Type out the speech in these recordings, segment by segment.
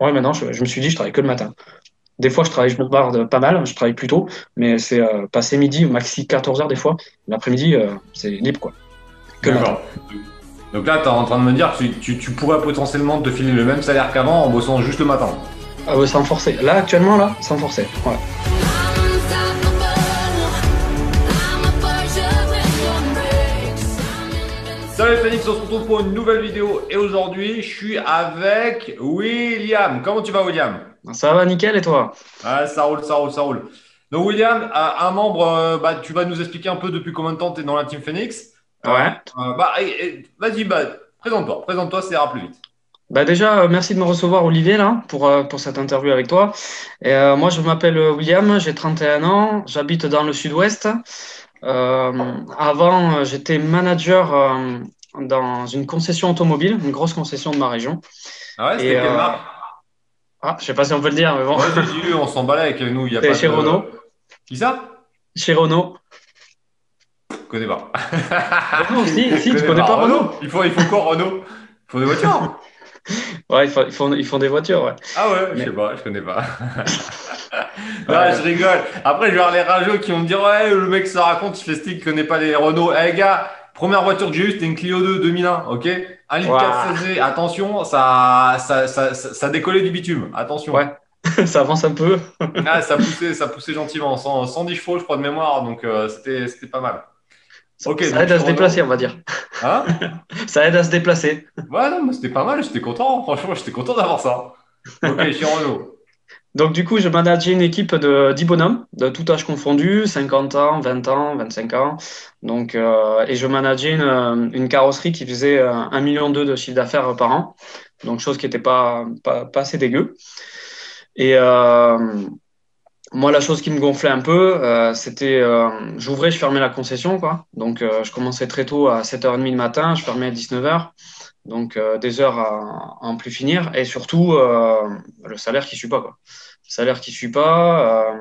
Ouais, maintenant, je, je me suis dit, je travaille que le matin. Des fois, je travaille, je me barre pas mal, je travaille plus tôt, mais c'est euh, passer midi, maxi 14 heures des fois. L'après-midi, euh, c'est libre, quoi. Que le matin. Donc là, tu es en train de me dire que tu, tu- tu pourrais potentiellement te filer le même salaire qu'avant en bossant juste le matin. Ah ouais, sans forcer. Là, actuellement, là, sans forcer. Ouais. Salut Phoenix, on se retrouve pour une nouvelle vidéo et aujourd'hui, je suis avec William. Comment tu vas, William? Ça va, nickel, et toi? Ah, ça roule, ça roule, ça roule. Donc, William, euh, un membre, euh, bah, tu vas nous expliquer un peu depuis combien de temps tu es dans la team Phoenix. Ouais. Euh, bah, et- et- vas-y, bah, présente-toi, présente-toi, ça ira plus vite. Bah déjà, merci de me recevoir, Olivier, là, pour, pour cette interview avec toi. Et, euh, moi, je m'appelle William, j'ai 31 ans, j'habite dans le sud-ouest. Euh, avant, euh, j'étais manager euh, dans une concession automobile, une grosse concession de ma région. Ah ouais, c'était quelle marque? Ah, je sais pas si on peut le dire, mais bon. Ouais, vu, on s'en balait avec nous, il y a C'est pas chez de- Renault. Qui ça? Chez Renault. Je connais pas. Renault, si, si, tu connais connais pas Renault Il faut, il faut quoi, Renault? Il faut des voitures Ouais, ils font, ils font, ils font des voitures, ouais. Ah ouais, je sais pas, je connais pas. non, je rigole. Après, je vais voir les rageux qui vont me dire Ouais, le mec ça raconte, il fait stick, il connaît pas les Renault. Eh gars, première voiture que j'ai eue, c'était une Clio 2 2001, ok? 1 litre Ouah. 4 CZ, attention, ça, ça, ça, ça, ça décollait du bitume, attention. Ouais. ça avance un peu. Ah, ça poussait, ça poussait gentiment, 100, 110 chevaux, je crois, de mémoire, donc euh, c'était c'était pas mal. Ça aide à se déplacer, on va dire. Hein Ça aide à se déplacer. Ouais, non, mais c'était pas mal, j'étais content, franchement, j'étais content d'avoir ça. Ok, Renault. Donc, du coup, je manageais une équipe de 10 bonhommes, de tout âge confondu, 50 ans, 20 ans, 25 ans. Donc, euh, et je manageais une, une carrosserie qui faisait euh, 1,2 million de chiffre d'affaires par an. Donc, chose qui n'était pas, pas, pas assez dégueu. Et euh, moi, la chose qui me gonflait un peu, euh, c'était euh, j'ouvrais, je fermais la concession. Quoi. Donc, euh, je commençais très tôt à 7h30 le matin, je fermais à 19h. Donc, euh, des heures à, à en plus finir. Et surtout, euh, le salaire qui ne suit pas. Quoi. Le salaire qui ne suit pas. euh,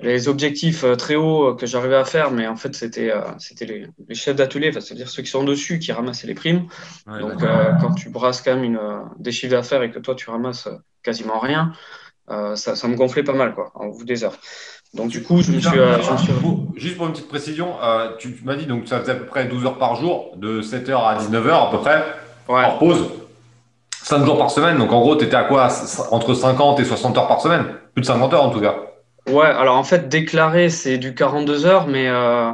les objectifs très hauts que j'arrivais à faire, mais en fait, c'était euh, c'était les, les chefs d'atelier, enfin, c'est-à-dire ceux qui sont dessus, qui ramassaient les primes. Ouais, Donc, euh, quand tu brasses quand même une, euh, des chiffres d'affaires et que toi, tu ramasses quasiment rien, ça, ça me gonflait pas mal, quoi, en bout des heures. Donc, du coup, je me suis. euh, Juste pour une petite précision, euh, tu, tu m'as dit donc ça faisait à peu près 12 heures par jour, de 7h à 19h à peu près, Ouais. hors pause. 5 jours par semaine, donc en gros, tu étais à quoi Entre 50 et 60 heures par semaine? Plus de 50 heures en tout cas. Ouais, alors en fait, déclaré, c'est du 42 heures, mais, euh,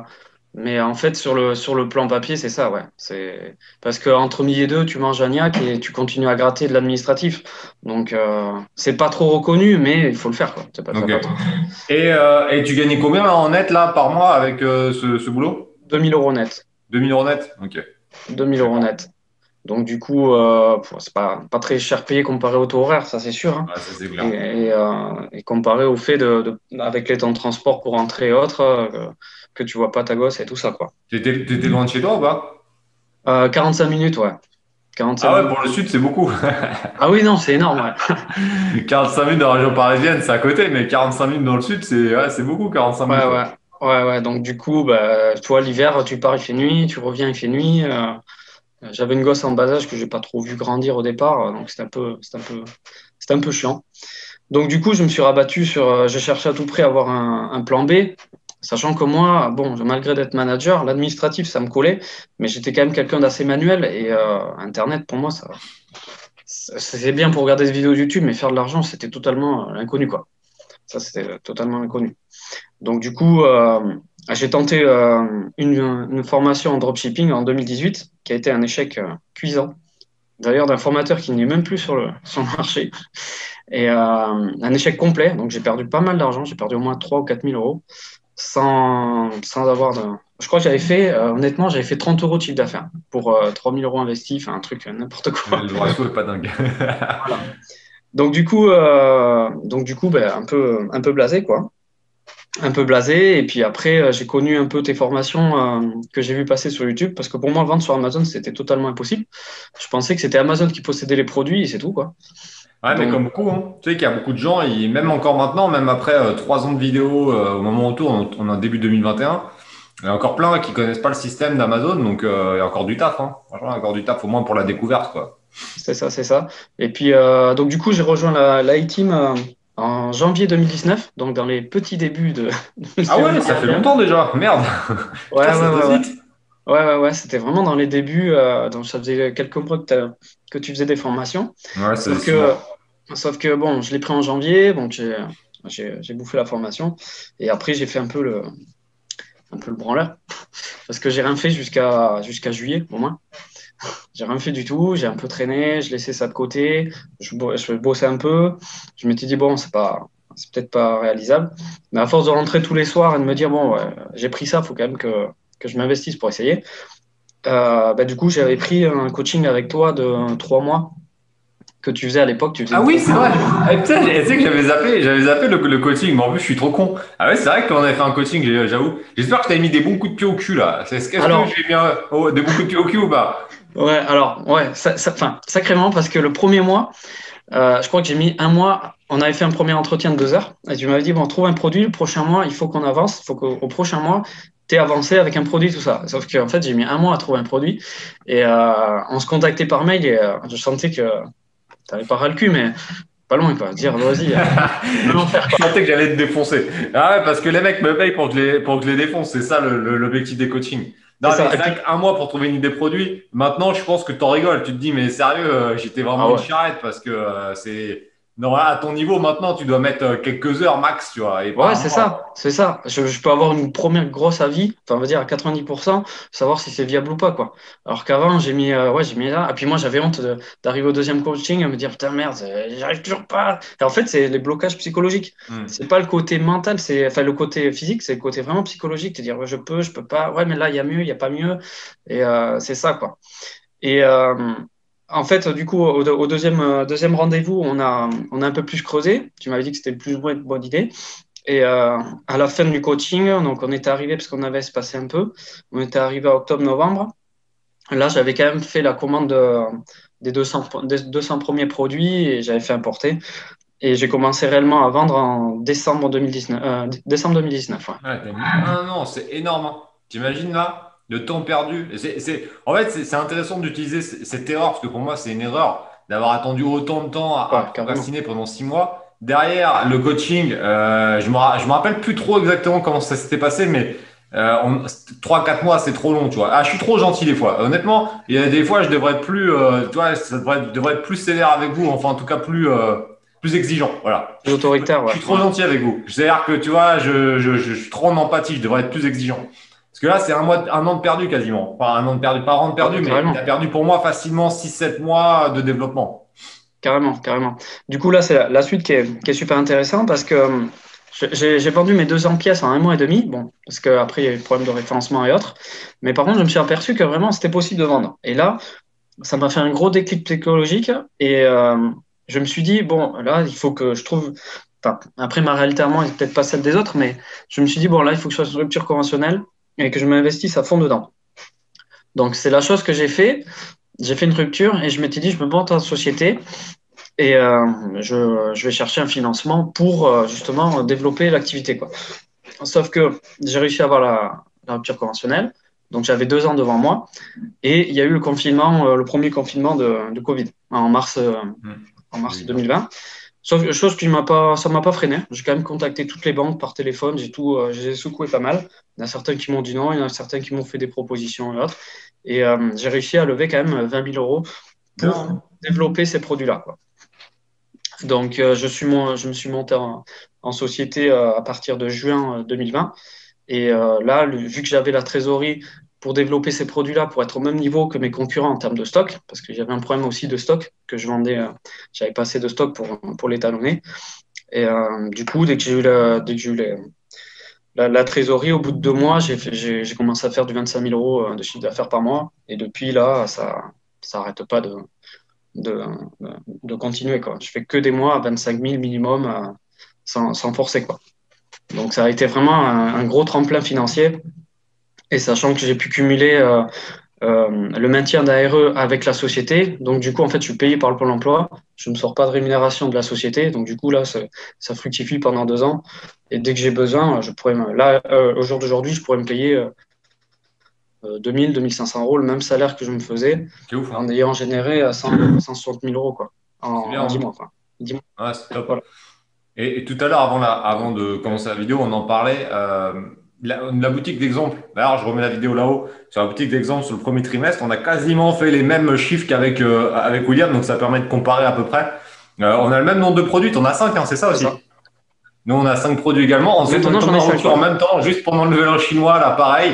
mais en fait, sur le, sur le plan papier, c'est ça, ouais. C'est... Parce qu'entre midi et deux, tu manges un gnac et tu continues à gratter de l'administratif. Donc, euh, c'est pas trop reconnu, mais il faut le faire, quoi. C'est pas, pas trop. Et, euh, et tu gagnais combien en net là par mois avec euh, ce, ce boulot? 2000 euros net. 2000 euros net? Ok. 2000 euros net. Donc, du coup, euh, c'est pas, pas très cher payé comparé au taux horaire, ça c'est sûr. hein. Ouais, ça c'est clair. Et, et, euh, et comparé au fait de, de- avec les temps de transport pour rentrer et autres, euh, que tu vois pas ta gosse et tout ça, quoi. T'étais loin de chez toi ou pas? Euh, 45 minutes, ouais. 45 Ah ouais, minutes. pour le sud, c'est beaucoup. Ah oui, non, c'est énorme, ouais. 45 minutes dans la région parisienne, c'est à côté, mais 45 minutes dans le sud, c'est ouais, c'est beaucoup 45 minutes. Ouais, ouais. Ouais, ouais. Donc, du coup, bah, tu vois, l'hiver, tu pars, il fait nuit, tu reviens, il fait nuit. J'avais une gosse en bas âge que j'ai pas trop vu grandir au départ, euh, donc c'était un peu, un peu, un peu chiant. Donc, du coup, je me suis rabattu sur, euh, je cherchais à tout prix à avoir un, plan B, sachant que moi, bon, malgré d'être manager, l'administratif, ça me collait, mais j'étais quand même quelqu'un d'assez manuel et euh, Internet, pour moi, ça, c'est bien pour regarder des vidéos YouTube, mais faire de l'argent, c'était totalement inconnu, quoi. Ça, c'était totalement inconnu. Donc, du coup, j'ai tenté euh, une, une formation en dropshipping en 2018, qui a été un échec euh, cuisant. D'ailleurs, d'un formateur qui n'est même plus sur le, sur le marché. Et euh, un échec complet. Donc, j'ai perdu pas mal d'argent. J'ai perdu au moins 3 ou 4 000 euros sans, sans avoir de. Je crois que j'avais fait, honnêtement, j'avais fait 30 euros de chiffre d'affaires pour euh, 3 000 euros investis, enfin un truc, n'importe quoi. Le ratio est pas dingue. Donc du coup, donc du coup, ben, un peu, un peu blasé quoi, un peu blasé. Et puis après, euh, j'ai connu un peu tes formations euh, que j'ai vu passer sur YouTube, parce que pour moi, vendre sur Amazon, c'était totalement impossible. Je pensais que c'était Amazon qui possédait les produits et c'est tout quoi. Ouais, mais comme beaucoup, hein. tu sais qu'il y a beaucoup de gens, ils- même encore maintenant, même après euh, trois ans de vidéos, euh, au moment où on tourne, on, est en début 2021, il y a encore plein qui connaissent pas le système d'Amazon, donc euh, il y a encore du taf. Hein. Franchement, il y a encore du taf, au moins pour la découverte. Quoi. C'est ça, c'est ça. Et puis, euh, donc du coup, j'ai rejoint la, la team en janvier 2019, donc dans les petits débuts de. ah ouais, ça fait longtemps déjà, merde. Ouais, ouais, ouais, ouais, ouais, ouais, c'était vraiment dans les débuts. donc ça faisait quelques mois que, que tu faisais des formations. Ouais, c'est sauf que, sauf que bon, je l'ai pris en janvier, donc j'ai bouffé la formation. Et après, j'ai fait un peu le, un peu le branleur. Parce que j'ai rien fait jusqu'à jusqu'à juillet, au moins. J'ai rien fait du tout, j'ai un peu traîné, je laissais ça de côté, je, je bossais un peu. Je m'étais dit, bon, c'est pas c'est peut-être pas réalisable. Mais à force de rentrer tous les soirs et de me dire, bon, j'ai pris ça, il faut quand même que, que je m'investisse pour essayer. Euh, bah, du coup, j'avais pris un coaching avec toi de trois mois que tu faisais à l'époque. Ah oui, c'est vrai. Ah, putain, tu sais que j'avais zappé, j'avais zappé le, coaching, mais en plus, je suis trop con. Ah ouais, c'est vrai qu'on avait fait un coaching, j'avoue. J'espère que tu as mis des bons coups de pied au cul là. Est-ce que j'ai bien oh, des bons coups de pied au cul ou pas? Ouais, alors, ouais, ça, ça, sacrément, parce que le premier mois, euh, je crois que j'ai mis un mois. On avait fait un premier entretien de deux heures et tu m'avais dit bon, on trouve un produit. Le prochain mois, il faut qu'on avance. Il faut qu'au prochain mois, tu avancé avec un produit, tout ça. Sauf qu'en fait, j'ai mis un mois à trouver un produit et euh, on se contactait par mail et euh, je sentais que T'avais pas ras le cul, mais pas loin, quoi. Dire, vas-y, euh, Je sentais que j'allais te défoncer. Ah ouais, parce que les mecs me payent pour que je les, pour que je les défonce. C'est ça l'objectif des coachings. Non, c'est vrai qu'un mois pour trouver une idée produit. Maintenant, je pense que t'en rigoles. Tu te dis, mais sérieux, euh, j'étais vraiment ah une charrette parce que euh, c'est non, à ton niveau maintenant, tu dois mettre euh, quelques heures max, tu vois. ouais, c'est ça, c'est ça. Je, peux avoir une première grosse avis, enfin, on va dire à 90%, savoir si c'est viable ou pas, quoi. Alors qu'avant, j'ai mis, euh, ouais, j'ai mis là. Et puis moi, j'avais honte d'arriver au deuxième coaching et me dire, putain, merde, euh, j'arrive toujours pas. Et en fait, c'est les blocages psychologiques. Hmm. C'est pas le côté mental, c'est, enfin, le côté physique, c'est le côté vraiment psychologique. Te dire, ouais, je peux, je peux pas. Ouais, mais là, il y a mieux, il y a pas mieux. Et c'est ça, quoi. Et, en fait, du coup, au, deuxième, euh, deuxième rendez-vous, on a, on a un peu plus creusé. Tu m'avais dit que c'était plus ou moins une bonne idée. Et euh, à la fin du coaching, donc on était arrivé, parce qu'on avait espacé un peu, on était arrivé à octobre-novembre. Là, j'avais quand même fait la commande des, 200, des 200 premiers produits et j'avais fait importer. Et j'ai commencé réellement à vendre en décembre 2019. Euh, décembre 2019 Ah non, c'est énorme. Hein. T'imagines là de temps perdu. C'est, en fait, c'est, intéressant d'utiliser cette erreur, parce que pour moi, c'est une erreur d'avoir attendu autant de temps à, procrastiner pendant six mois. Derrière le coaching, euh, je me, je me rappelle plus trop exactement comment ça s'était passé, mais euh, 3-4 mois, c'est trop long, tu vois. Ah, je suis trop gentil des fois. Honnêtement, il y a des fois, je devrais être plus, euh, tu vois, ça devrait, être plus sévère avec vous, enfin, en tout cas, plus, euh, plus exigeant. Voilà. Plus autoritaire, ouais. Je suis trop gentil avec vous. C'est-à-dire que, tu vois, je, je, je, suis trop en empathie, je devrais être plus exigeant. Parce que là, c'est un, mois, un an de perdu quasiment. Pas un an de perdu, pas un an de perdu, mais tu as perdu pour moi facilement 6-7 mois de développement. Carrément, carrément. Du coup, là, c'est la suite qui est, super intéressante parce que euh, j'ai vendu mes 200 pièces en un mois et demi. Bon, parce qu'après, il y a eu le problème de référencement et autres. Mais par contre, je me suis aperçu que vraiment, c'était possible de vendre. Et là, ça m'a fait un gros déclic psychologique. Et euh, je me suis dit, bon, là, il faut que je trouve. Enfin, après, ma réalité à moi n'est peut-être pas celle des autres, mais je me suis dit, bon, là, il faut que je fasse une rupture conventionnelle et que je m'investisse à fond dedans. Donc, c'est la chose que j'ai fait. J'ai fait une rupture et je m'étais dit, je me monte en société et euh, je, je, vais chercher un financement pour euh, justement développer l'activité. Sauf que j'ai réussi à avoir la, rupture conventionnelle. Donc, j'avais deux ans devant moi. Et il y a eu le confinement, euh, le premier confinement de, de Covid en mars, mmh. en mars 2020. Sauf chose qui m'a pas, ça m'a pas freiné. J'ai quand même contacté toutes les banques par téléphone. J'ai tout, euh, j'ai secoué pas mal. Il y en a certains qui m'ont dit non, il y en a certains qui m'ont fait des propositions et autres. Et euh, j'ai réussi à lever quand même 20 000 euros pour développer ces produits-là. Donc, euh, je, suis je me suis monté en, société à partir de juin 2020. Et là, vu que j'avais la trésorerie pour développer ces produits-là, pour être au même niveau que mes concurrents en termes de stock, parce que j'avais un problème aussi de stock, que je vendais, euh, j'avais pas assez de stock pour, pour l'étalonner. Et euh, du coup, dès que j'ai eu, la, dès que j'ai eu la, trésorerie, au bout de deux mois, j'ai, j'ai, commencé à faire du 25 000 euros euh, de chiffre d'affaires par mois. Et depuis là, ça n'arrête pas de, de, de, continuer. Quoi. Je fais que des mois à 25 000 minimum sans, sans forcer. Quoi. Donc ça a été vraiment un gros tremplin financier et sachant que j'ai pu cumuler euh, euh, le maintien d'ARE avec la société, donc du coup, en fait, je suis payé par le Pôle emploi, je ne sors pas de rémunération de la société, donc du coup, là, ça, fructifie pendant deux ans. Et dès que j'ai besoin, je pourrais là, euh, au jour d'aujourd'hui, je pourrais me payer 2000, 2500 euros, le même salaire que je me faisais, ouf, hein. en ayant généré 160 000 euros quoi, en, 10 hein. mois. Quoi. top. Et, tout à l'heure, avant, avant de commencer la vidéo, on en parlait. Euh, la, boutique d'exemple, d'ailleurs, je remets la vidéo là-haut, sur la boutique d'exemple sur le premier trimestre, on a quasiment fait les mêmes chiffres qu'avec euh, avec William, donc ça permet de comparer à peu près. Euh, on a le même nombre de produits, on a 5, hein, c'est ça aussi? Nous, on a 5 produits également. Ensuite, on, a en même temps, juste pendant le level chinois, là, pareil.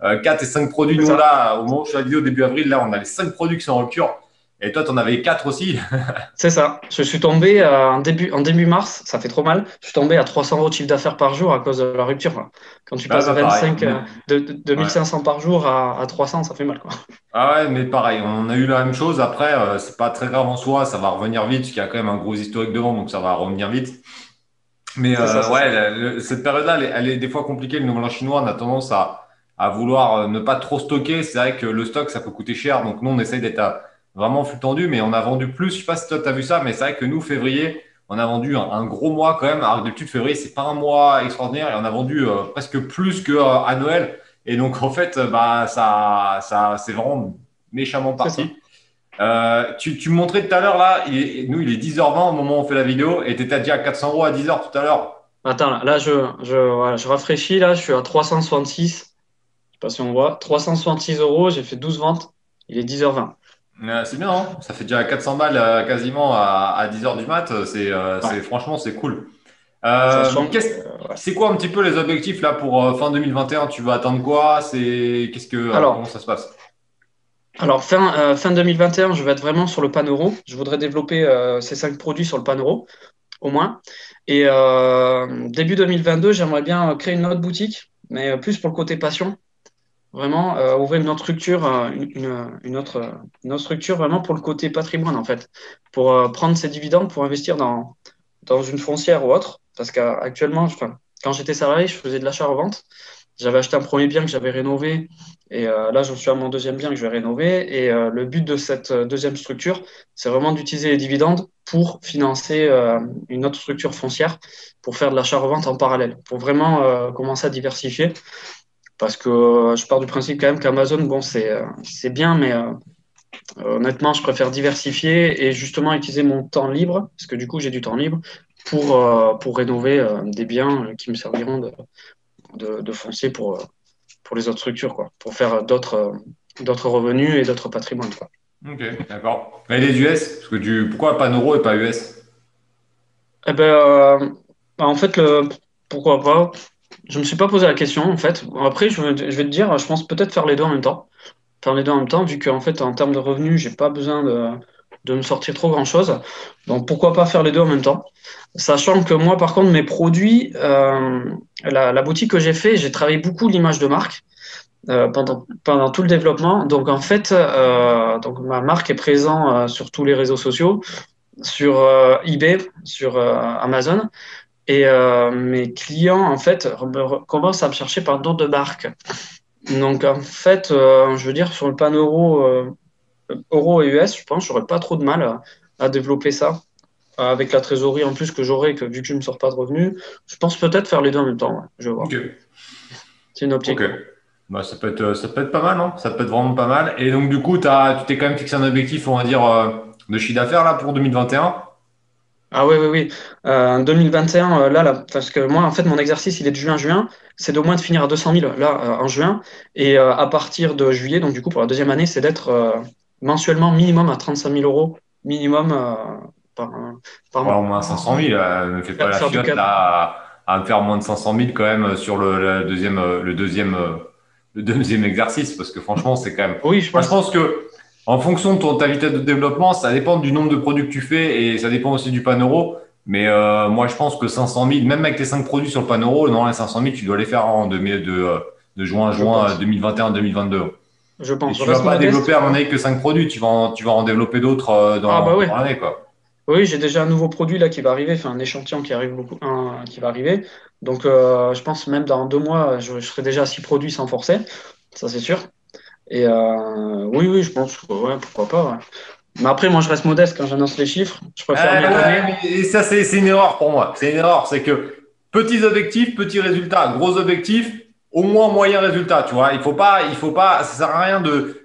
4 et 5 produits, nous, là, au moment où je fais la vidéo, début avril, là, on a les 5 produits qui sont en rupture. Et toi, tu en avais quatre aussi. c'est ça. Je suis tombé euh, en, début, en début mars, ça fait trop mal. Je suis tombé à 300 euros de chiffre d'affaires par jour à cause de la rupture. Quand tu passes de 25, euh, de, 2500 par jour à, 300, ça fait mal. Quoi. Ah ouais, mais pareil, on a eu la même chose. Après, euh, c'est pas très grave en soi, ça va revenir vite, parce qu'il y a quand même un gros historique devant, donc ça va revenir vite. Mais ouais, cette période-là, elle, est des fois compliquée. Le nouvel an chinois, on a tendance à, à vouloir ne pas trop stocker. C'est vrai que le stock, ça peut coûter cher. Donc nous, on essaye d'être à vraiment flux tendu, mais on a vendu plus. Je sais pas si toi, tu as vu ça, mais c'est vrai que nous, février, on a vendu un, gros mois quand même. Alors, d'habitude, février, c'est pas un mois extraordinaire et on a vendu euh, presque plus qu'à euh, à Noël. Et donc, en fait, bah, ça, ça, c'est vraiment méchamment parti. Euh, tu, tu me montrais tout à l'heure, là, nous, il est 10h20 au moment où on fait la vidéo et tu étais déjà à 400 euros à 10h tout à l'heure. Attends, là, je, je, je rafraîchis, là, je suis à 366. Je sais pas si on voit. 366 euros, j'ai fait 12 ventes. Il est 10h20 c'est bien, hein. ça fait déjà 400 balles euh, quasiment à, 10h du mat. C'est, euh, franchement, c'est cool. Euh, c'est quoi un petit peu les objectifs là pour fin 2021 Tu vas attendre quoi? C'est qu'est-ce que comment ça se passe? alors, fin, fin 2021, je vais être vraiment sur le pan euro. Je voudrais développer ces cinq produits sur le pan euro, au moins. Et début 2022, j'aimerais bien créer une autre boutique, mais plus pour le côté passion vraiment euh, ouvrir une autre structure, euh, une, autre, une autre structure vraiment pour le côté patrimoine en fait, pour euh, prendre ces dividendes pour investir dans, dans une foncière ou autre. Parce qu'actuellement, quand j'étais salarié, je faisais de l'achat-revente. J'avais acheté un premier bien que j'avais rénové et là, j'en suis à mon deuxième bien que je vais rénover. Et le but de cette deuxième structure, c'est vraiment d'utiliser les dividendes pour financer une autre structure foncière, pour faire de l'achat-revente en parallèle, pour vraiment commencer à diversifier. Parce que euh, je pars du principe quand même qu'Amazon, bon, c'est euh, bien, mais euh, honnêtement, je préfère diversifier et justement utiliser mon temps libre, parce que du coup, j'ai du temps libre, pour, pour rénover des biens qui me serviront de, de, de foncier pour, pour les autres structures, quoi, pour faire d'autres revenus et d'autres patrimoines. Quoi. Ok, d'accord. Mais les US, parce que du, pourquoi et pas US Eh ben, bah, en fait, le, pourquoi pas? Je me suis pas posé la question en fait. Après, je vais, te dire, je pense peut-être faire les deux en même temps. Faire les deux en même temps, vu qu'en fait, en termes de revenus, j'ai pas besoin de, me sortir trop grand chose. Donc pourquoi pas faire les deux en même temps? Sachant que moi, par contre, mes produits, euh, la, boutique que j'ai fait, j'ai travaillé beaucoup l'image de marque. Euh, pendant, pendant tout le développement. Donc en fait, euh, donc ma marque est présente sur tous les réseaux sociaux, sur eBay, sur Amazon. Et euh, mes clients, en fait, commencent à me chercher par d'autres marques. Donc, en fait, euh, je veux dire, sur le pan euro, euh, euro et US, je pense j'aurais pas trop de mal à, développer ça. Avec la trésorerie en plus que j'aurai, que vu que je ne me sors pas de revenus, je pense peut-être faire les deux en même temps. je vais voir. C'est une optique. Bah, ça, peut être, ça peut être pas mal, non Ça peut être vraiment pas mal. Et donc, du coup, as, tu t'es quand même fixé un objectif, on va dire, de chiffre d'affaires là pour 2021 ah oui, oui, oui. Euh, 2021, euh, là, là, parce que moi, en fait, mon exercice, il est de juin juin. C'est d'au moins de finir à 200 000 là, euh, en juin. Et euh, à partir de juillet, donc du coup, pour la deuxième année, c'est d'être mensuellement minimum à 35 000 euros, minimum par, par mois. au moins 500 000. ne fais pas la fiotte là, à, faire moins de 500 000 quand même sur le, deuxième, le, deuxième, le deuxième exercice, parce que franchement, c'est quand même. Oui, je pense, je pense que en fonction de ton, ta vitesse de développement, ça dépend du nombre de produits que tu fais et ça dépend aussi du pan euro. Mais euh, moi, je pense que 500 000, même avec tes 5 produits sur le pan euro, non, les 500 000, tu dois les faire en de, de, de, juin juin 2021-2022. Je pense. tu ne vas pas développer à mon avis que 5 produits, tu vas en, tu vas en développer d'autres euh, dans, ah bah l'année. Oui, j'ai déjà un nouveau produit là qui va arriver, enfin un échantillon qui arrive beaucoup, qui va arriver. Donc, euh, je pense même dans deux mois, je, je serai déjà à 6 produits sans forcer, ça c'est sûr. Et euh, oui, oui, je pense ouais, pourquoi pas. Mais après, moi, je reste modeste quand j'annonce les chiffres. Je préfère Et ça, c'est une erreur pour moi. C'est une erreur. C'est que petits objectifs, petits résultats, gros objectifs. au moins moyen résultat, tu vois. Il faut pas, il faut pas, ça sert à rien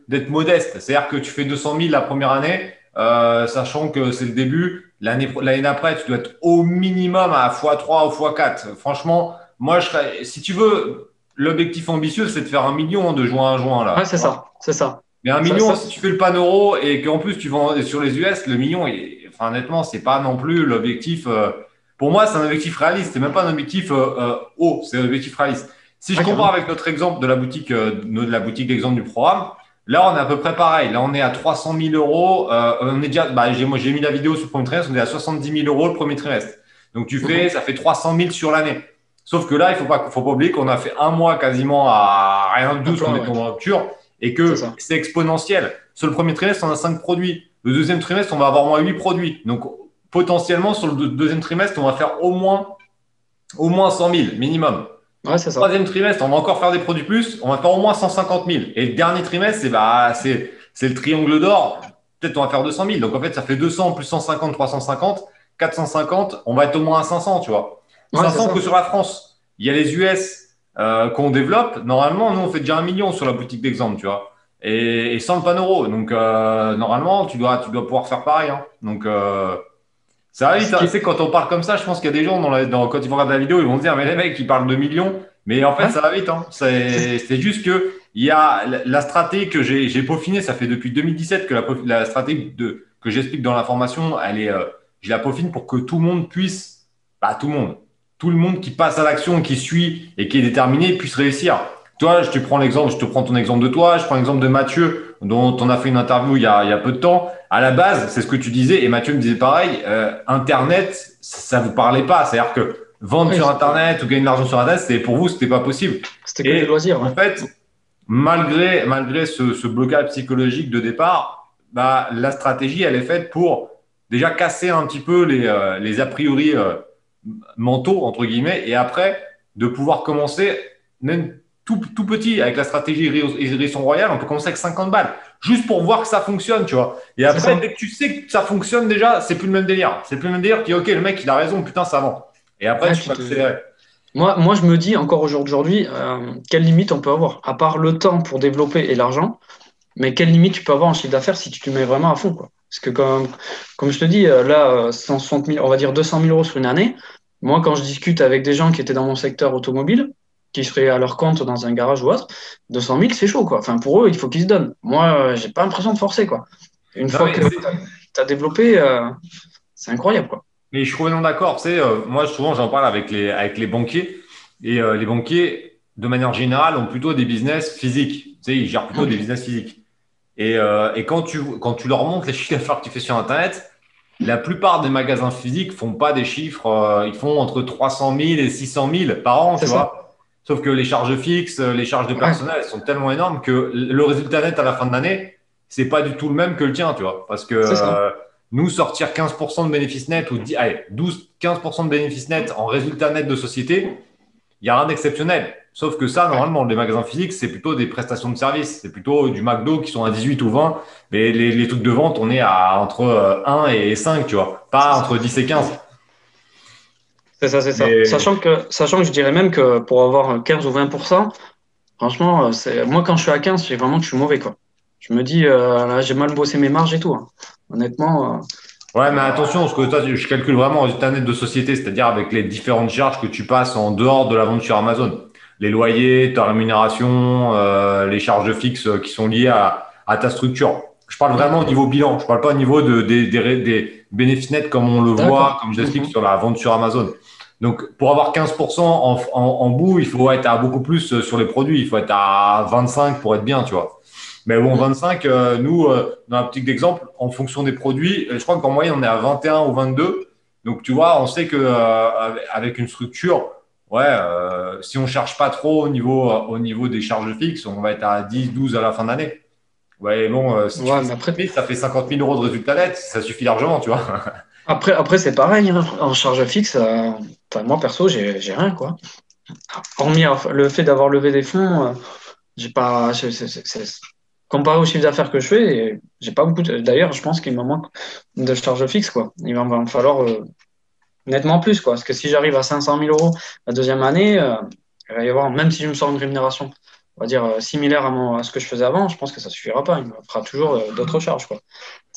d'être modeste. C'est-à-dire que tu fais 200 000 la première année, euh, sachant que c'est le début. L'année l'année d'après, tu dois être au minimum à x3 ou x4. Franchement, moi, je serais, si tu veux, l'objectif ambitieux, c'est de faire un million de juin à juin là. Ouais, c'est ça, c'est ça. Mais un million, si tu fais le pan euro et qu'en plus tu vends sur les US, le million, enfin, honnêtement, c'est pas non plus l'objectif. Euh, pour moi, c'est un objectif réaliste. C'est même pas un objectif euh, euh, haut, c'est un objectif réaliste. Si je compare avec notre exemple de la boutique, de la boutique d'exemple du programme, là, on est à peu près pareil. Là, on est à 300 000 euros. on est déjà, bah, j'ai, moi, j'ai mis la vidéo sur le premier trimestre. On est à 70 000 euros le premier trimestre. Donc, tu fais, ça fait 300 000 sur l'année. Sauf que là, il faut pas, faut pas oublier qu'on a fait un mois quasiment à rien de douce, on est en rupture et que c'est exponentiel. Sur le premier trimestre, on a 5 produits. Le deuxième trimestre, on va avoir au moins 8 produits. Donc, potentiellement, sur le deuxième trimestre, on va faire au moins, au moins 100 000 minimum. Ouais, c'est ça. Troisième trimestre, on va encore faire des produits plus, on va faire au moins 150 000. Et le dernier trimestre, c'est bah, c'est le triangle d'or. Peut-être on va faire 200 000. Donc en fait, ça fait 200 plus 150, 350, 450. On va être au moins à 500, tu vois. 500 que sur la France. Il y a les US euh, qu'on développe, normalement, nous, on fait déjà un million sur la boutique d'exemple, tu vois. Et, et, sans le panneau. Donc, euh, normalement, tu dois, tu dois pouvoir faire pareil. Hein. Donc, euh, ça va vite. Hein. Tu sais, quand on parle comme ça, je pense qu'il y a des gens, dans la, dans, quand ils vont regarder la vidéo, ils vont se dire, mais les mecs, ils parlent de millions. Mais en fait, ça va vite. Hein. C'est juste que il y a la, stratégie que j'ai peaufinée, ça fait depuis 2017 que la, la stratégie de, que j'explique dans la formation, elle est, euh, je la peaufine pour que tout le monde puisse, bah, tout le monde, tout le monde qui passe à l'action, qui suit et qui est déterminé puisse réussir. Toi, je te prends l'exemple, je te prends ton exemple de toi, je prends l'exemple de Mathieu, dont on a fait une interview il y a, il y a peu de temps. À la base, c'est ce que tu disais, et Mathieu me disait pareil, euh, Internet, ça ne vous parlait pas. C'est-à-dire que vendre sur Internet ou gagner de l'argent sur Internet, c'était pour vous, c'était pas possible. C'était que des loisirs. En fait, malgré, malgré ce, ce, blocage psychologique de départ, bah, la stratégie, elle est faite pour déjà casser un petit peu les, euh, les a priori euh, mentaux, entre guillemets, et après, de pouvoir commencer, même tout, tout petit, avec la stratégie Hérisson Royal, on peut commencer avec 50 balles, juste pour voir que ça fonctionne, tu vois. Et après, dès que tu sais que ça fonctionne déjà, c'est plus le même délire. C'est plus le même délire qui, ok, le mec, il a raison, putain, ça vend. Et après, tu peux accélérer. Moi, moi, je me dis encore aujourd'hui, euh, quelle limite on peut avoir? À part le temps pour développer et l'argent, mais quelle limite tu peux avoir en chiffre d'affaires si tu te mets vraiment à fond quoi? Parce que comme, comme je te dis, euh, là, 160 000, on va dire 200 000 euros sur une année, moi, quand je discute avec des gens qui étaient dans mon secteur automobile, qui seraient à leur compte dans un garage ou autre, 200 000, c'est chaud, quoi. Enfin, pour eux, il faut qu'ils se donnent. Moi, euh, j'ai pas l'impression de forcer, quoi. Une fois que tu as développé, euh, c'est incroyable, quoi. Mais je suis complètement d'accord. Tu sais, euh, moi, souvent, j'en parle avec les, avec les banquiers. Et les banquiers, de manière générale, ont plutôt des business physiques. Tu sais, ils gèrent plutôt des business physiques. Et, et quand, tu, quand tu leur montres les chiffres d'affaires que tu fais sur Internet, la plupart des magasins physiques font pas des chiffres, euh, ils font entre 300 000 et 600 000 par an, tu vois. Sauf que les charges fixes, les charges de personnel, sont tellement énormes que le résultat net à la fin de l'année, c'est pas du tout le même que le tien, tu vois. Parce que euh, nous, sortir 15% de bénéfices nets ou 12, 15% de bénéfices nets en résultat net de société, il n'y a rien d'exceptionnel. Sauf que ça, normalement, les magasins physiques, c'est plutôt des prestations de services. C'est plutôt du McDo qui sont à 18 ou 20. Mais les, les trucs de vente, on est à entre 1 euh, et 5, tu vois. Pas entre 10 et 15. C'est ça, c'est ça. Sachant, que, sachant que je dirais même que pour avoir 15 ou 20%, franchement, euh, c'est moi, quand je suis à 15, c'est vraiment que je suis mauvais. Quoi. Je me dis, euh, là, j'ai mal bossé mes marges et tout. Hein. Honnêtement. Ouais, mais attention, parce que toi, je calcule vraiment en résultat net de société, c'est-à-dire avec les différentes charges que tu passes en dehors de la vente sur Amazon les loyers, ta rémunération, euh, les charges fixes qui sont liées à, ta structure. Je parle vraiment au niveau bilan. Je parle pas au niveau de, des, des, bénéfices nets comme on le voit, comme j'explique mhm. sur la vente sur Amazon. Donc, pour avoir 15% en, en, bout, il faut être à beaucoup plus sur les produits. Il faut être à 25 pour être bien, tu vois. Mais bon, 25, mhm. euh, nous, euh, dans la petite d'exemple, en fonction des produits, je crois qu'en moyenne, on est à 21 ou 22. Donc, tu vois, on sait que avec une structure, ouais, euh, si on cherche pas trop au niveau, au niveau des charges fixes, on va être à 10, 12 à la fin de l'année. Ouais, bon, euh, si après... ça fait 50 000 euros de résultat net, ça suffit largement, tu vois. après, après c'est pareil, hein. en charge fixe, euh, moi perso, j'ai rien, quoi. Hormis le fait d'avoir levé des fonds, j'ai pas. comparé au chiffre d'affaires que je fais, j'ai pas beaucoup. D'ailleurs, je pense qu'il me manque de charge fixe, quoi. Il va me falloir nettement plus. Quoi. Parce que si j'arrive à 500 000 euros la deuxième année, euh, Il va y avoir, même si je me sors une rémunération, on va dire, euh, similaire à, ce que je faisais avant, je pense que ça suffira pas. Il me fera toujours euh, d'autres charges. Quoi.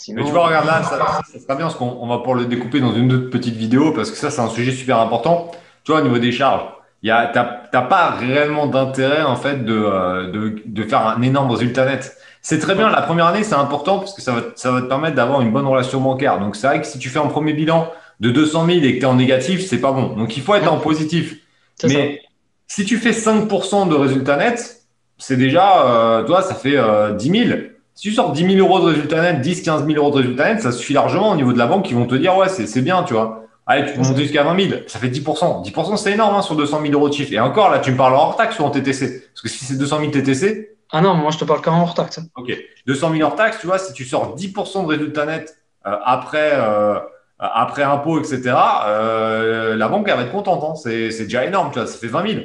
Mais tu vois, regarde là, ça, ça, sera bien parce qu'on va pouvoir le découper dans une autre petite vidéo parce que ça, c'est un sujet super important. Tu vois, au niveau des charges, tu n'as pas réellement d'intérêt en fait de, de, de, faire un énorme résultat net. C'est très bien, la première année, c'est important parce que ça va, ça va te permettre d'avoir une bonne relation bancaire. Donc, c'est vrai que si tu fais un premier bilan de 200 000 et que tu es en négatif, c'est pas bon. Donc, il faut être en positif. Mais si tu fais 5% de résultat net, c'est déjà, euh, toi, ça fait euh, 10 000. Si tu sors 10 000 euros de résultat net, 10, 15 000 euros de résultat net, ça suffit largement au niveau de la banque qui vont te dire, ouais, c'est bien, tu vois. Allez, tu peux monter jusqu'à 20 000, ça fait 10%. 10%, c'est énorme hein, sur 200 000 euros de chiffre. Et encore, là, tu me parles hors taxe ou en TTC. Parce que si c'est 200 000 TTC. Ah non, moi, je te parle quand hors taxe. Ok. 200 000 hors taxe, tu vois, si tu sors 10% de résultat net euh, après, euh, après impôt, etc., euh, la banque, elle va être contente. Hein. C'est déjà énorme, tu vois, ça fait 20 000.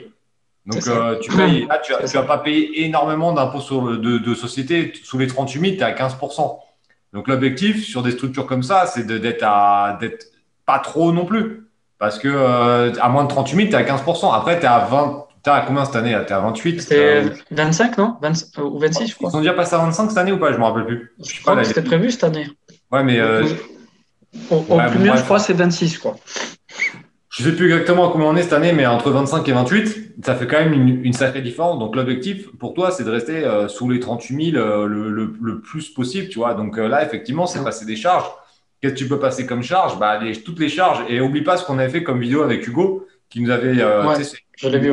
Donc, euh, tu payes, là, tu vas pas payer énormément d'impôts de, de société. Sous les 38 000, tu es à 15% Donc, l'objectif sur des structures comme ça, c'est d'être pas trop non plus. Parce que euh, à moins de 38 000, tu es à 15 Après, tu es à 20. Tu à combien cette année Tu es à 28 C'est 25, non? 20, Ou 26, je crois. Ils sont déjà passés à 25 cette année ou pas? Je ne me rappelle plus. Je, crois que c'était prévu cette année. Ouais, mais. Euh, au, plus mieux, je crois, c'est 26, quoi. Je ne sais plus exactement comment on est cette année, mais entre 25 et 28, ça fait quand même une, sacrée différence. Donc l'objectif pour toi, c'est de rester euh, sous les 38 000 euh, le, plus possible, tu vois. Donc euh, là, effectivement, c'est passer des charges. Qu'est-ce que tu peux passer comme charge? Bah, Toutes les charges. Et oublie pas ce qu'on avait fait comme vidéo avec Hugo, qui nous avait vu,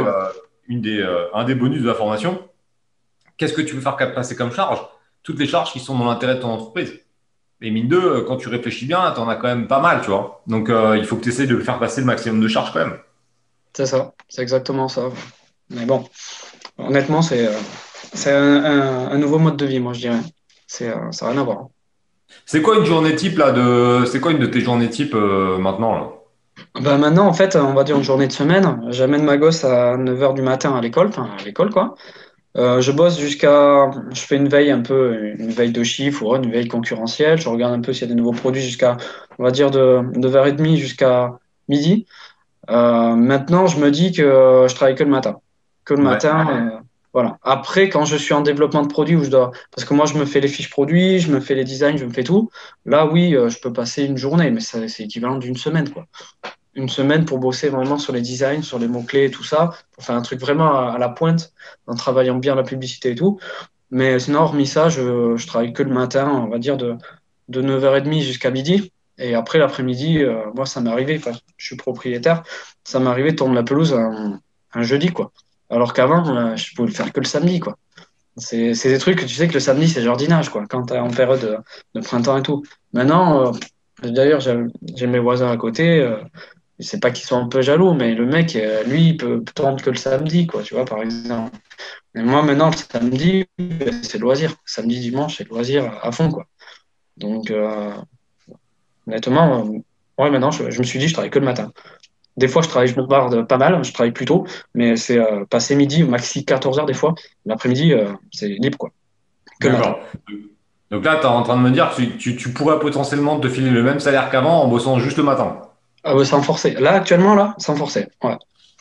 une des, un des bonus de la formation. Qu'est-ce que tu peux faire passer comme charge? Toutes les charges qui sont dans l'intérêt de ton entreprise. Et mine de, euh, quand tu réfléchis bien, tu en as quand même pas mal, tu vois. Donc, euh, il faut que tu essaies de faire passer le maximum de charges quand même. C'est ça, c'est exactement ça. Mais bon, honnêtement, c'est euh, un, nouveau mode de vie, moi, je dirais. C'est, ça n'a rien à voir. C'est quoi une journée type, là, de... C'est quoi une de tes journées type maintenant, là? Bah maintenant, en fait, on va dire une journée de semaine. J'amène ma gosse à 9h du matin à l'école, enfin à l'école quoi. Euh, je bosse jusqu'à, je fais une veille un peu, une veille de chiffres ou une veille concurrentielle. Je regarde un peu s'il y a des nouveaux produits jusqu'à, on va dire de 9h30 jusqu'à midi. Euh, maintenant, je me dis que je travaille que le matin, que le matin. Euh, voilà. Après, quand je suis en développement de produits où je dois, parce que moi je me fais les fiches produits, je me fais les designs, je me fais tout. Là, oui, je peux passer une journée, mais c'est équivalent d'une semaine, quoi une semaine pour bosser vraiment sur les designs, sur les mots-clés et tout ça, pour faire un truc vraiment à, la pointe, en travaillant bien la publicité et tout. Mais sinon, hormis ça, je, je travaille que le matin, on va dire de, de 9h30 jusqu'à midi. Et après, l'après-midi, euh, moi, ça m'est arrivé, je suis propriétaire, ça m'est arrivé de tourner la pelouse un, jeudi, quoi. Alors qu'avant, euh, je pouvais le faire que le samedi, quoi. C'est des trucs que tu sais que le samedi, c'est jardinage, quoi, quand tu es en période de, de, printemps et tout. Maintenant, euh, d'ailleurs, j'ai mes voisins à côté, sais pas qu'ils sont un peu jaloux, mais le mec, euh, lui, il peut tourner que le samedi, quoi, tu vois, par exemple. Mais moi, maintenant, le samedi, c'est loisir. Samedi, dimanche, c'est loisir à fond, quoi. Donc, euh, honnêtement, euh, ouais, maintenant, je, me suis dit, je travaille que le matin. Des fois, je travaille, je me barre pas mal, je travaille plus tôt, mais c'est passer midi, maxi 14 heures des fois. L'après-midi, c'est libre, quoi. Donc là, tu es en train de me dire que tu, tu pourrais potentiellement te filer le même salaire qu'avant en bossant juste le matin. Ah sans forcer. Là, actuellement, là, sans forcer. Ouais.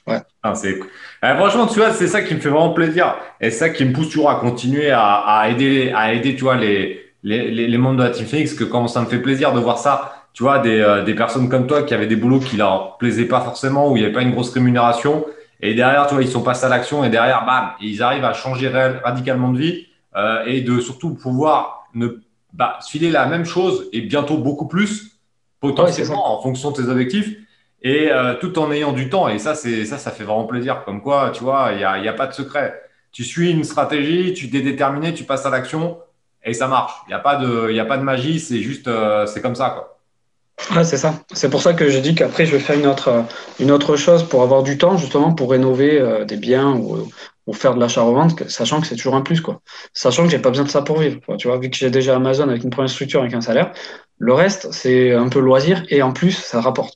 Ouais. Ah. Euh, franchement, tu vois, c'est ça qui me fait vraiment plaisir. Et ça qui me pousse toujours à continuer à, à, aider, à aider, tu vois, les, les, les, membres de la Team Phoenix, que quand ça me fait plaisir de voir ça, tu vois, des, euh, des personnes comme toi qui avaient des boulots qui leur plaisaient pas forcément, où il n'y avait pas une grosse rémunération. Et derrière, tu vois, ils sont passés à l'action et derrière, bam, ils arrivent à changer radicalement de vie euh, et de surtout pouvoir ne, bah, filer la même chose et bientôt beaucoup plus potentiellement en fonction de tes objectifs et euh, tout en ayant du temps. Et ça, c'est ça, ça fait vraiment plaisir. Comme quoi, tu vois, il n'y a, y a, pas de secret. Tu suis une stratégie, tu t'es déterminé, tu passes à l'action et ça marche. Il n'y a, pas de, y a pas de magie, c'est juste, euh, c'est comme ça. Quoi. c'est ça. C'est pour ça que je dis qu'après, je vais faire une autre, une autre chose pour avoir du temps, justement, pour rénover euh, des biens ou, ou, faire de l'achat-revente, sachant que c'est toujours un plus, quoi. Sachant que j'ai pas besoin de ça pour vivre. Tu vois, vu que j'ai déjà Amazon avec une première structure, avec un salaire, le reste, c'est un peu loisir et en plus, ça rapporte.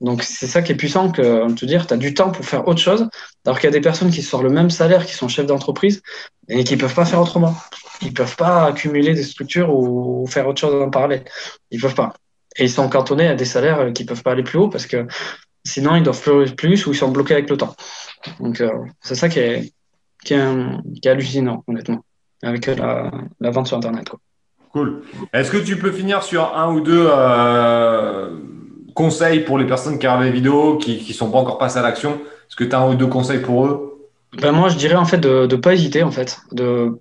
Donc, c'est ça qui est puissant que te dire, tu as du temps pour faire autre chose, alors qu'il y a des personnes qui sortent le même salaire, qui sont chefs d'entreprise et qui peuvent pas faire autrement. Ils peuvent pas accumuler des structures ou faire autre chose en parallèle. Ils peuvent pas. Et ils sont cantonnés à des salaires qui peuvent pas aller plus haut parce que Sinon, ils doivent plus ou ils sont bloqués avec le temps. Donc, c'est ça qui est, hallucinant, honnêtement, avec la, vente sur Internet. Cool. Est-ce que tu peux finir sur un ou deux conseils pour les personnes qui regardent les vidéos, qui ne sont pas encore passées à l'action? Est-ce que tu as un ou deux conseils pour eux? Ben Moi, je dirais en fait de ne pas hésiter, en fait. De,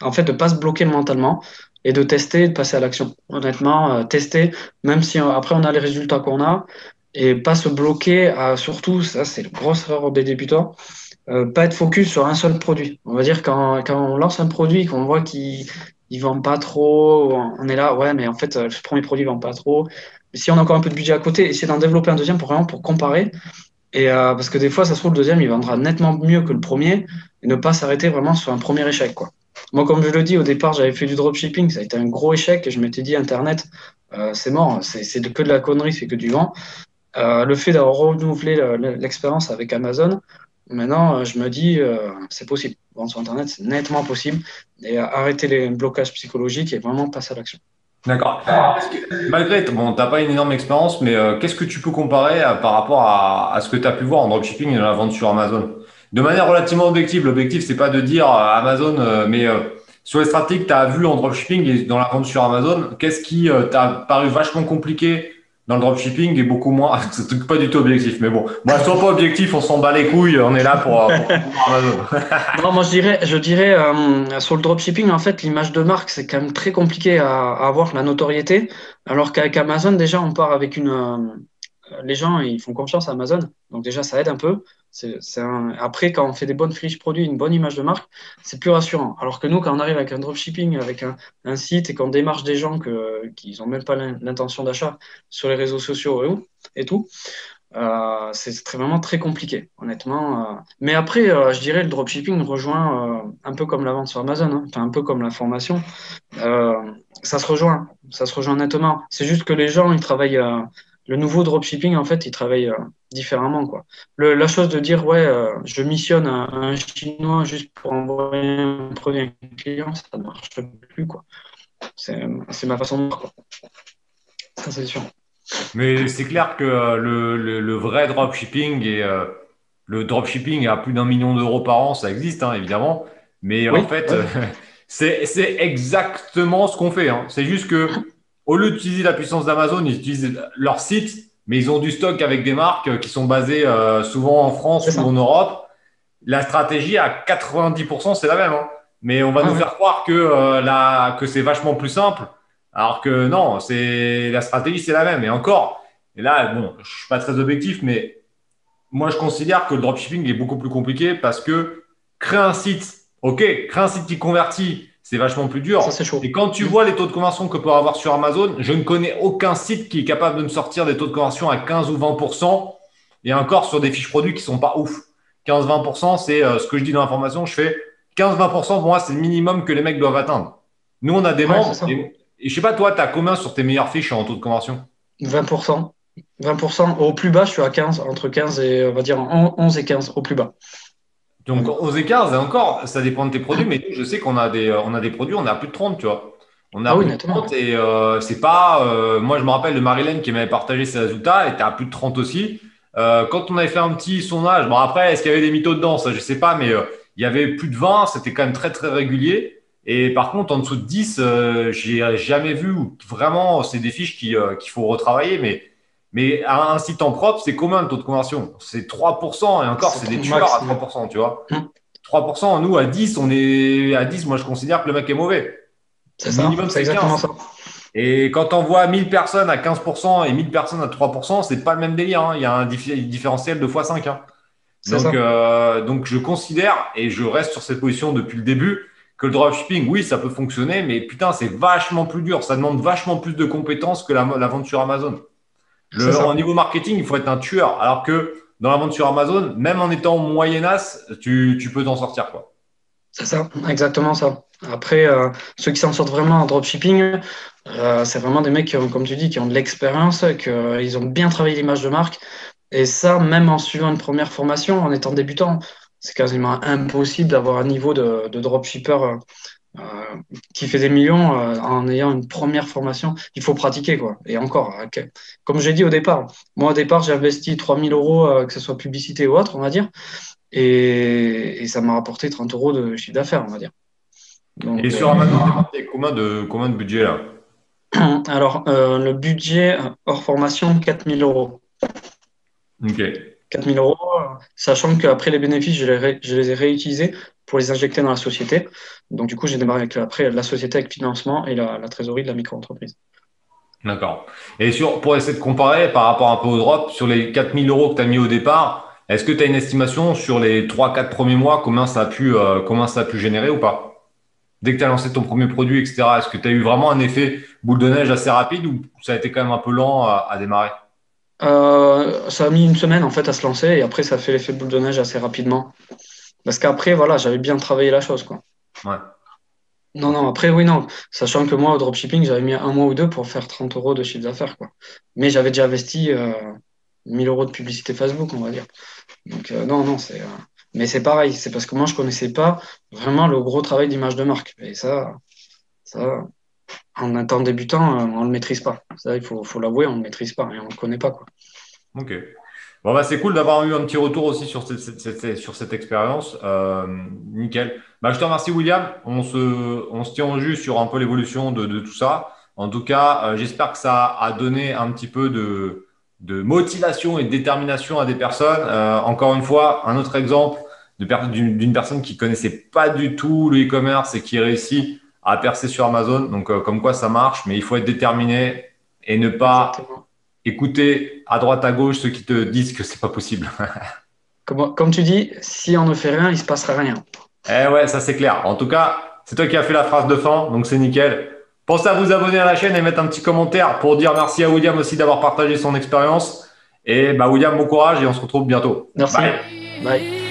en fait, de pas se bloquer mentalement et de tester, de passer à l'action. Honnêtement, euh, tester, même si euh, après on a les résultats qu'on a, et pas se bloquer à surtout, ça c'est la grosse erreur des débutants, euh, pas être focus sur un seul produit. On va dire quand, quand on lance un produit, qu'on voit qu'il ne vend pas trop, on est là, ouais, mais en fait, ce premier produit ne vend pas trop. si on a encore un peu de budget à côté, essayer d'en développer un deuxième pour vraiment pour comparer. Et parce que des fois, ça se trouve, le deuxième, il vendra nettement mieux que le premier et ne pas s'arrêter vraiment sur un premier échec. Quoi. Moi, comme je le dis, au départ, j'avais fait du dropshipping, ça a été un gros échec et je m'étais dit, Internet, euh, c'est mort, c'est que de la connerie, c'est que du vent. Euh, le fait d'avoir renouvelé l'expérience avec Amazon, maintenant, euh, je me dis, c'est possible. Vendre sur Internet, c'est nettement possible. Et arrêter les blocages psychologiques et vraiment passer à l'action. D'accord. Malgré, bon, tu n'as pas une énorme expérience, mais qu'est-ce que tu peux comparer par rapport à, ce que tu as pu voir en dropshipping et dans la vente sur Amazon? De manière relativement objective. L'objectif, c'est pas de dire euh, Amazon, euh, mais euh, sur les stratégies que tu as vues en dropshipping et dans la vente sur Amazon, qu'est-ce qui t'a paru vachement compliqué dans le dropshipping et beaucoup moins. C'est pas du tout objectif, mais bon. Moi, je pas objectif, on s'en bat les couilles, on est là pour, Amazon. non, moi, je dirais, je dirais sur le dropshipping, en fait, l'image de marque, c'est quand même très compliqué à, avoir la notoriété. Alors qu'avec Amazon, déjà, on part avec une. Les gens, ils font confiance à Amazon. Donc, déjà, ça aide un peu. Après, quand on fait des bonnes fiches produits, une bonne image de marque, c'est plus rassurant. Alors que nous, quand on arrive avec un dropshipping, avec un, site et qu'on démarche des gens qui n'ont même pas l'intention d'achat sur les réseaux sociaux et, tout, euh, c'est vraiment très compliqué, honnêtement. Euh. Mais après, euh, je dirais le dropshipping rejoint un peu comme la vente sur Amazon, hein. un peu comme la formation. ça se rejoint, ça se rejoint nettement. C'est juste que les gens, ils travaillent le nouveau dropshipping, en fait, il travaille euh, différemment. Quoi. la chose de dire, ouais, euh, je missionne un, Chinois juste pour envoyer un produit à un client, ça ne marche plus. Quoi. C'est, ma façon de voir. Quoi. Ça, c'est sûr. Mais c'est clair que euh, le, le, vrai dropshipping et le dropshipping à plus d'un million d'euros par an, ça existe, hein, évidemment. Mais en fait, c'est, c'est exactement ce qu'on fait. Hein. C'est juste que au lieu d'utiliser la puissance d'Amazon, ils utilisent leur site, mais ils ont du stock avec des marques qui sont basées euh, souvent en France ou en Europe. La stratégie à 90%, c'est la même. Hein. Mais on va nous faire croire que, euh, que c'est vachement plus simple, alors que non, c'est la stratégie, c'est la même. Et encore, et là, bon, je suis pas très objectif, mais moi, je considère que le dropshipping est beaucoup plus compliqué parce que créer un site, ok, créer un site qui convertit, c'est vachement plus dur. Et quand tu vois les taux de conversion que peut avoir sur Amazon, je ne connais aucun site qui est capable de me sortir des taux de conversion à 15 ou 20% et encore sur des fiches produits qui sont pas ouf. 15-20%, c'est euh, ce que je dis dans l'information. Je fais 15-20% pour moi, c'est le minimum que les mecs doivent atteindre. Nous, on a des membres. Et, et, je sais pas, toi, tu as combien sur tes meilleures fiches en taux de conversion? 20%. 20%. Au plus bas, je suis à 15, entre 15 et, on va dire, 11 et 15 au plus bas. Donc, aux écarts, encore, ça dépend de tes produits, mais je sais qu'on a des, euh, on a des produits, on a plus de 30, tu vois. On a ah plus de 30 et euh, c'est pas. Euh, moi, je me rappelle de Marilyn qui m'avait partagé ses résultats, elle était à plus de 30 aussi. quand on avait fait un petit sondage, bon, après, est-ce qu'il y avait des mythos dedans? Ça, je sais pas, mais il y avait plus de 20, c'était quand même très, très régulier. Et par contre, en dessous de 10, j'ai jamais vu vraiment, c'est des fiches qu'il faut retravailler, mais mais à un site en propre, c'est combien le taux de conversion C'est 3%, et encore, c'est des tueurs à 3%, tu vois. 3%, hum. nous, à 10, on est à 10, moi, je considère que le mec est mauvais. C'est ça, c'est exactement ça. Et quand on voit 1000 personnes à 15% et 1000 personnes à 3%, c'est pas le même délire. Hein. Il y a un différentiel de x5. Hein. Donc, euh, donc, je considère, et je reste sur cette position depuis le début, que le dropshipping, oui, ça peut fonctionner, mais putain, c'est vachement plus dur. Ça demande vachement plus de compétences que la, la vente sur Amazon. Au niveau marketing, il faut être un tueur. Alors que dans la vente sur Amazon, même en étant moyennasse, tu, tu peux t'en sortir. quoi. C'est ça, exactement ça. Après, euh, ceux qui s'en sortent vraiment en dropshipping, euh, c'est vraiment des mecs, qui comme tu dis, qui ont de l'expérience, qu'ils ont bien travaillé l'image de marque. Et ça, même en suivant une première formation, en étant débutant, c'est quasiment impossible d'avoir un niveau de, de dropshipper qui fait des millions en ayant une première formation. Il faut pratiquer, quoi. Et encore, comme j'ai dit au départ, moi au départ, j'ai investi 3000 euros, que ce soit publicité ou autre, on va dire. Et, ça m'a rapporté 30 euros de chiffre d'affaires, on va dire. et sur Amazon, combien de, combien de budget là Alors, le budget hors formation, 4000 euros. Ok. 4000 euros, sachant qu'après les bénéfices, je les, ai réutilisés pour les injecter dans la société. Donc, du coup, j'ai démarré avec, après la société avec financement et la, trésorerie de la micro-entreprise. D'accord. Et sur, pour essayer de comparer par rapport un peu au drop, sur les 4000 euros que tu as mis au départ, est-ce que tu as une estimation sur les 3-4 premiers mois, combien ça, a pu, euh, comment ça a pu générer ou pas? Dès que tu as lancé ton premier produit, etc., est-ce que tu as eu vraiment un effet boule de neige assez rapide ou ça a été quand même un peu lent à démarrer? Euh, ça a mis une semaine en fait à se lancer et après ça fait l'effet boule de neige assez rapidement. Parce qu'après, voilà, j'avais bien travaillé la chose. Quoi. Ouais. Non, non, après, oui, non. Sachant que moi, au dropshipping, j'avais mis un mois ou deux pour faire 30 euros de chiffre d'affaires. Quoi. Mais j'avais déjà investi euh, 1000 euros de publicité Facebook, on va dire. Donc, euh, non, non, c'est. Euh, mais c'est pareil, c'est parce que moi, je connaissais pas vraiment le gros travail d'image de marque. Et ça, ça, en temps débutant, euh, on ne le maîtrise pas. Ça, il faut, l'avouer, on ne le maîtrise pas et on ne le connaît pas. Quoi. Ok. Bon, bah, c'est cool d'avoir eu un petit retour aussi sur cette, expérience. Euh, nickel. Bah, je te remercie, William. On se, tient en jus sur un peu l'évolution de, tout ça. En tout cas, euh, j'espère que ça a donné un petit peu de, de motivation et de détermination à des personnes. encore une fois, un autre exemple d'une personne qui connaissait pas du tout le e-commerce et qui réussit à percer sur Amazon. Donc, euh, comme quoi ça marche, mais il faut être déterminé et ne pas écouter à droite à gauche ceux qui te disent que c'est pas possible. comme, comme, tu dis, si on ne fait rien, il se passera rien. Eh ouais, ça c'est clair. En tout cas, c'est toi qui as fait la phrase de fin, donc c'est nickel. Pensez à vous abonner à la chaîne et mettre un petit commentaire pour dire merci à William aussi d'avoir partagé son expérience. Et bah William, bon courage et on se retrouve bientôt. Merci. Bye.